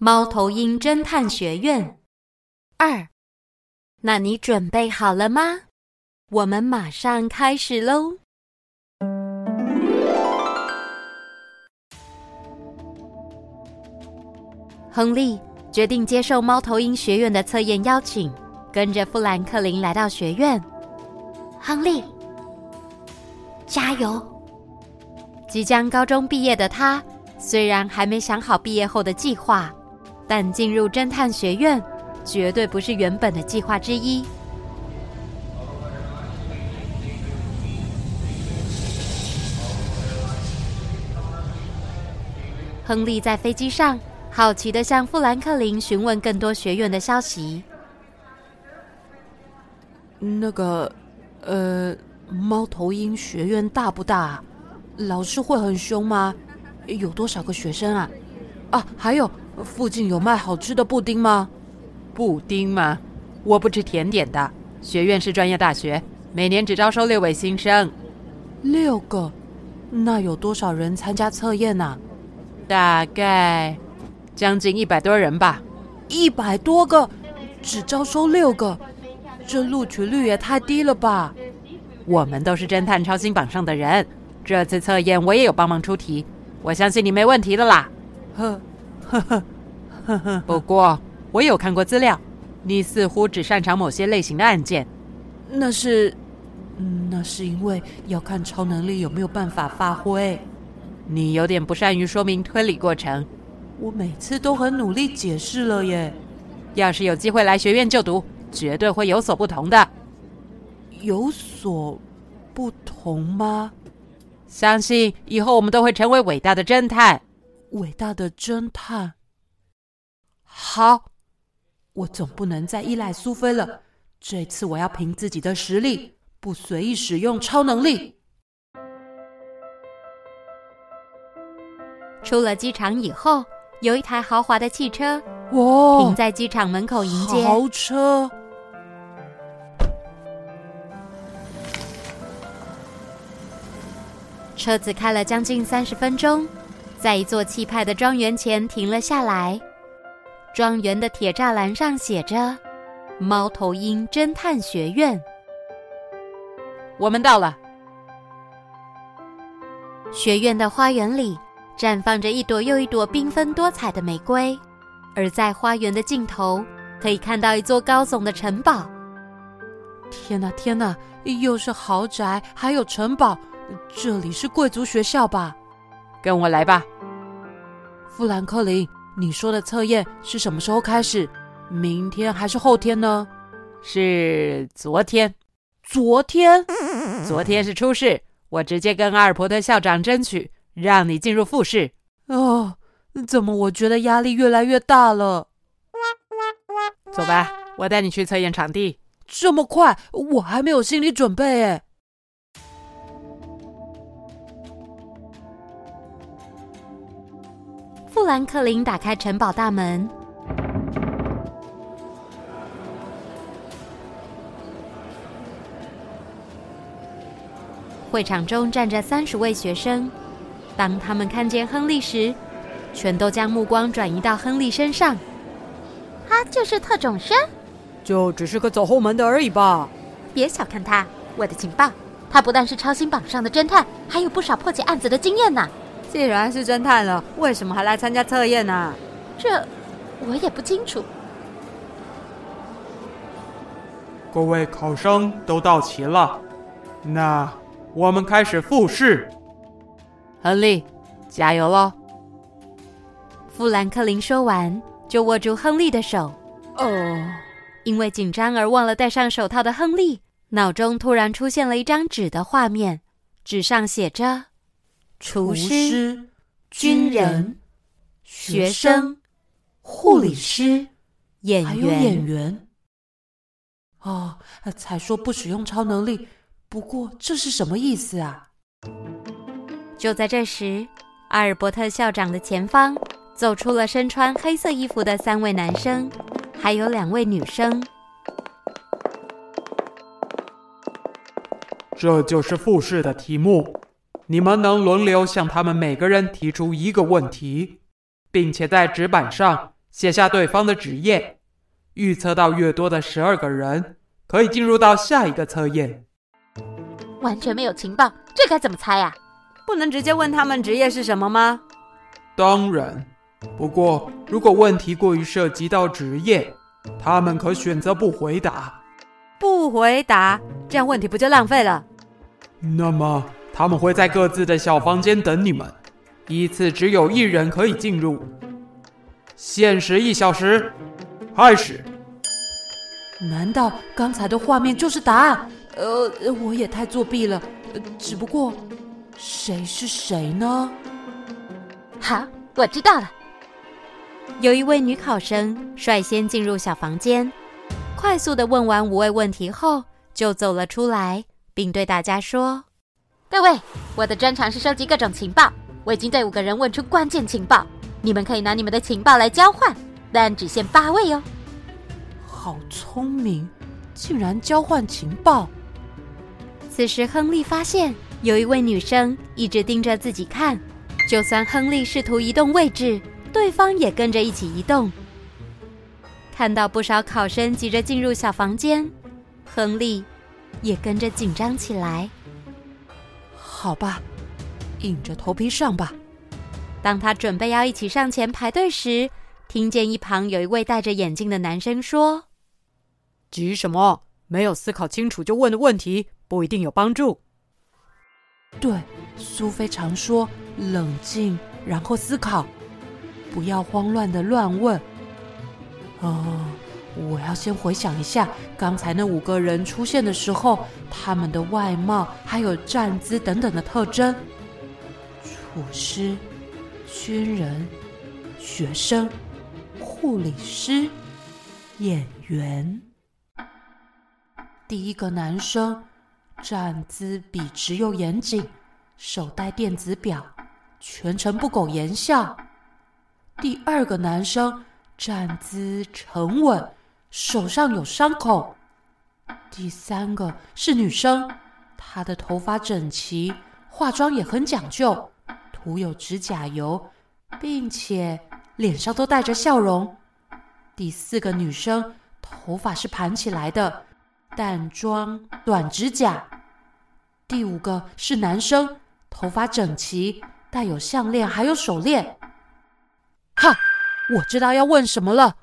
猫头鹰侦探学院二，那你准备好了吗？我们马上开始喽！亨利决定接受猫头鹰学院的测验邀请，跟着富兰克林来到学院。亨利，加油！即将高中毕业的他，虽然还没想好毕业后的计划。但进入侦探学院绝对不是原本的计划之一。亨利在飞机上好奇的向富兰克林询问更多学院的消息。那个，呃，猫头鹰学院大不大？老师会很凶吗？有多少个学生啊？啊，还有。附近有卖好吃的布丁吗？布丁吗？我不吃甜点的。学院是专业大学，每年只招收六位新生。六个？那有多少人参加测验呢？大概将近一百多人吧。一百多个，只招收六个，这录取率也太低了吧？我们都是侦探超新榜上的人，这次测验我也有帮忙出题，我相信你没问题的啦。呵。呵呵呵呵，不过我有看过资料，你似乎只擅长某些类型的案件。那是，那是因为要看超能力有没有办法发挥。你有点不善于说明推理过程。我每次都很努力解释了耶。要是有机会来学院就读，绝对会有所不同的。有所不同吗？相信以后我们都会成为伟大的侦探。伟大的侦探，好，我总不能再依赖苏菲了。这次我要凭自己的实力，不随意使用超能力。出了机场以后，有一台豪华的汽车，哇，停在机场门口迎接。豪车，车子开了将近三十分钟。在一座气派的庄园前停了下来，庄园的铁栅栏上写着“猫头鹰侦探学院”。我们到了。学院的花园里绽放着一朵又一朵缤纷多彩的玫瑰，而在花园的尽头可以看到一座高耸的城堡。天哪，天哪！又是豪宅，还有城堡，这里是贵族学校吧？跟我来吧，富兰克林。你说的测验是什么时候开始？明天还是后天呢？是昨天。昨天？昨天是初试，我直接跟阿尔伯特校长争取，让你进入复试。哦，怎么我觉得压力越来越大了？走吧，我带你去测验场地。这么快？我还没有心理准备哎。富兰克林打开城堡大门，会场中站着三十位学生。当他们看见亨利时，全都将目光转移到亨利身上。他就是特种生？就只是个走后门的而已吧？别小看他，我的情报，他不但是超星榜上的侦探，还有不少破解案子的经验呢。既然是侦探了，为什么还来参加测验呢？这我也不清楚。各位考生都到齐了，那我们开始复试。亨利，加油喽！富兰克林说完，就握住亨利的手。哦，因为紧张而忘了戴上手套的亨利，脑中突然出现了一张纸的画面，纸上写着。厨师、军人、学生、护理师、演员。还有演员。哦，才说不使用超能力，不过这是什么意思啊？就在这时，阿尔伯特校长的前方走出了身穿黑色衣服的三位男生，还有两位女生。这就是复试的题目，你们能轮流向他们每个人提出一个问题，并且在纸板上写下对方的职业。预测到越多的十二个人，可以进入到下一个测验。完全没有情报，这该怎么猜呀？不能直接问他们职业是什么吗？当然，不过如果问题过于涉及到职业，他们可选择不回答。不回答，这样问题不就浪费了？那么他们会在各自的小房间等你们，依次只有一人可以进入。限时一小时。开始。难道刚才的画面就是答案？呃，我也太作弊了。只不过，谁是谁呢？好，我知道了。有一位女考生率先进入小房间，快速的问完五位问题后，就走了出来，并对大家说：“各位，我的专长是收集各种情报。我已经对五个人问出关键情报，你们可以拿你们的情报来交换。”但只限八位哦。好聪明，竟然交换情报。此时，亨利发现有一位女生一直盯着自己看，就算亨利试图移动位置，对方也跟着一起移动。看到不少考生急着进入小房间，亨利也跟着紧张起来。好吧，硬着头皮上吧。当他准备要一起上前排队时，听见一旁有一位戴着眼镜的男生说：“急什么？没有思考清楚就问的问题不一定有帮助。”对，苏菲常说：“冷静，然后思考，不要慌乱的乱问。”哦，我要先回想一下刚才那五个人出现的时候，他们的外貌还有站姿等等的特征。厨师、军人、学生。护理师、演员。第一个男生站姿笔直又严谨，手戴电子表，全程不苟言笑。第二个男生站姿沉稳，手上有伤口。第三个是女生，她的头发整齐，化妆也很讲究，涂有指甲油，并且。脸上都带着笑容。第四个女生头发是盘起来的，淡妆短指甲。第五个是男生，头发整齐，带有项链还有手链。哈，我知道要问什么了。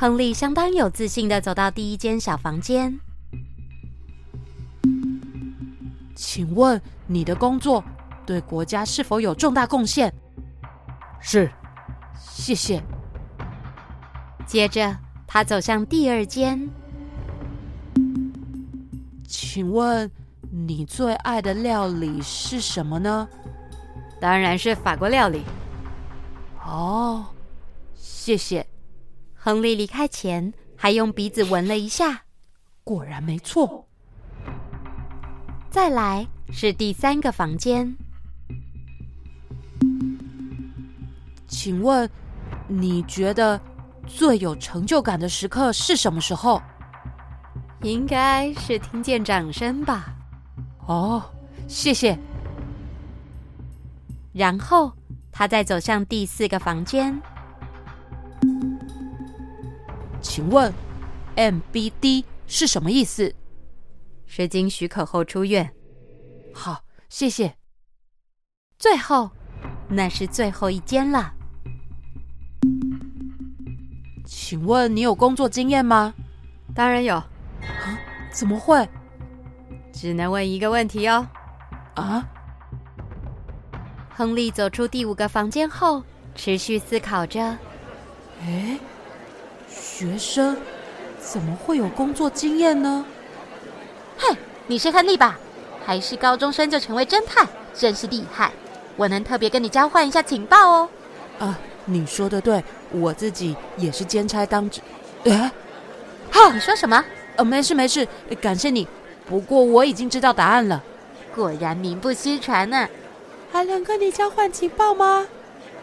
亨利相当有自信的走到第一间小房间。请问你的工作对国家是否有重大贡献？是。谢谢。接着，他走向第二间。请问你最爱的料理是什么呢？当然是法国料理。哦，谢谢。亨利离开前还用鼻子闻了一下，果然没错。再来是第三个房间。请问，你觉得最有成就感的时刻是什么时候？应该是听见掌声吧。哦，谢谢。然后他再走向第四个房间。请问，MBD 是什么意思？是经许可后出院。好，谢谢。最后，那是最后一间了。请问你有工作经验吗？当然有。啊？怎么会？只能问一个问题哦。啊？亨利走出第五个房间后，持续思考着。诶，学生怎么会有工作经验呢？嘿，你是亨利吧？还是高中生就成为侦探，真是厉害！我能特别跟你交换一下情报哦。啊。你说的对，我自己也是兼差当值。哎，哈，你说什么？呃，没事没事，感谢你。不过我已经知道答案了。果然名不虚传呢、啊。还能跟你交换情报吗？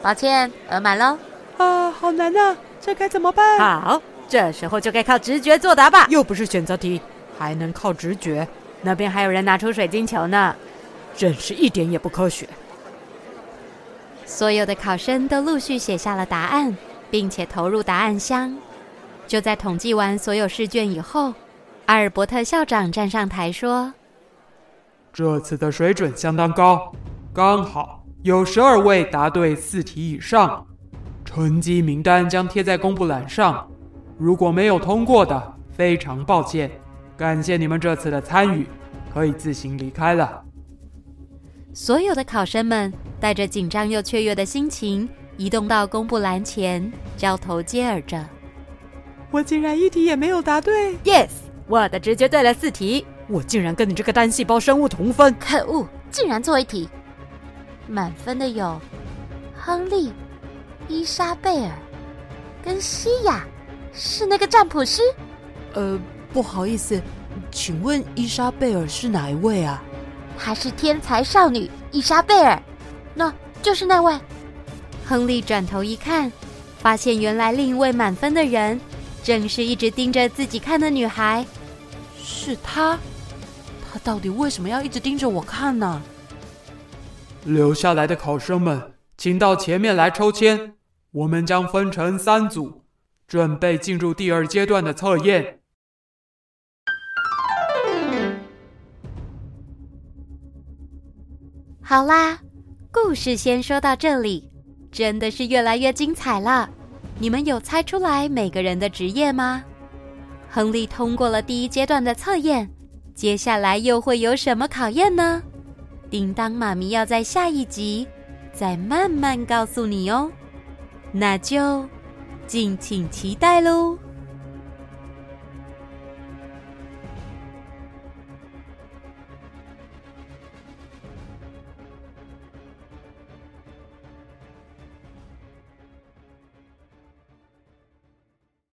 抱歉，额满喽。啊，好难啊，这该怎么办？好，这时候就该靠直觉作答吧。又不是选择题，还能靠直觉？那边还有人拿出水晶球呢，真是一点也不科学。所有的考生都陆续写下了答案，并且投入答案箱。就在统计完所有试卷以后，阿尔伯特校长站上台说：“这次的水准相当高，刚好有十二位答对四题以上。成绩名单将贴在公布栏上。如果没有通过的，非常抱歉。感谢你们这次的参与，可以自行离开了。”所有的考生们带着紧张又雀跃的心情，移动到公布栏前，交头接耳着：“我竟然一题也没有答对！Yes。”我的直觉对了四题，我竟然跟你这个单细胞生物同分！可恶，竟然错一题！满分的有亨利、伊莎贝尔跟西雅，是那个占卜师？呃，不好意思，请问伊莎贝尔是哪一位啊？她是天才少女伊莎贝尔？那就是那位。亨利转头一看，发现原来另一位满分的人。正是一直盯着自己看的女孩，是她。她到底为什么要一直盯着我看呢？留下来的考生们，请到前面来抽签。我们将分成三组，准备进入第二阶段的测验。好啦，故事先说到这里，真的是越来越精彩了。你们有猜出来每个人的职业吗？亨利通过了第一阶段的测验，接下来又会有什么考验呢？叮当妈咪要在下一集再慢慢告诉你哦，那就敬请期待喽。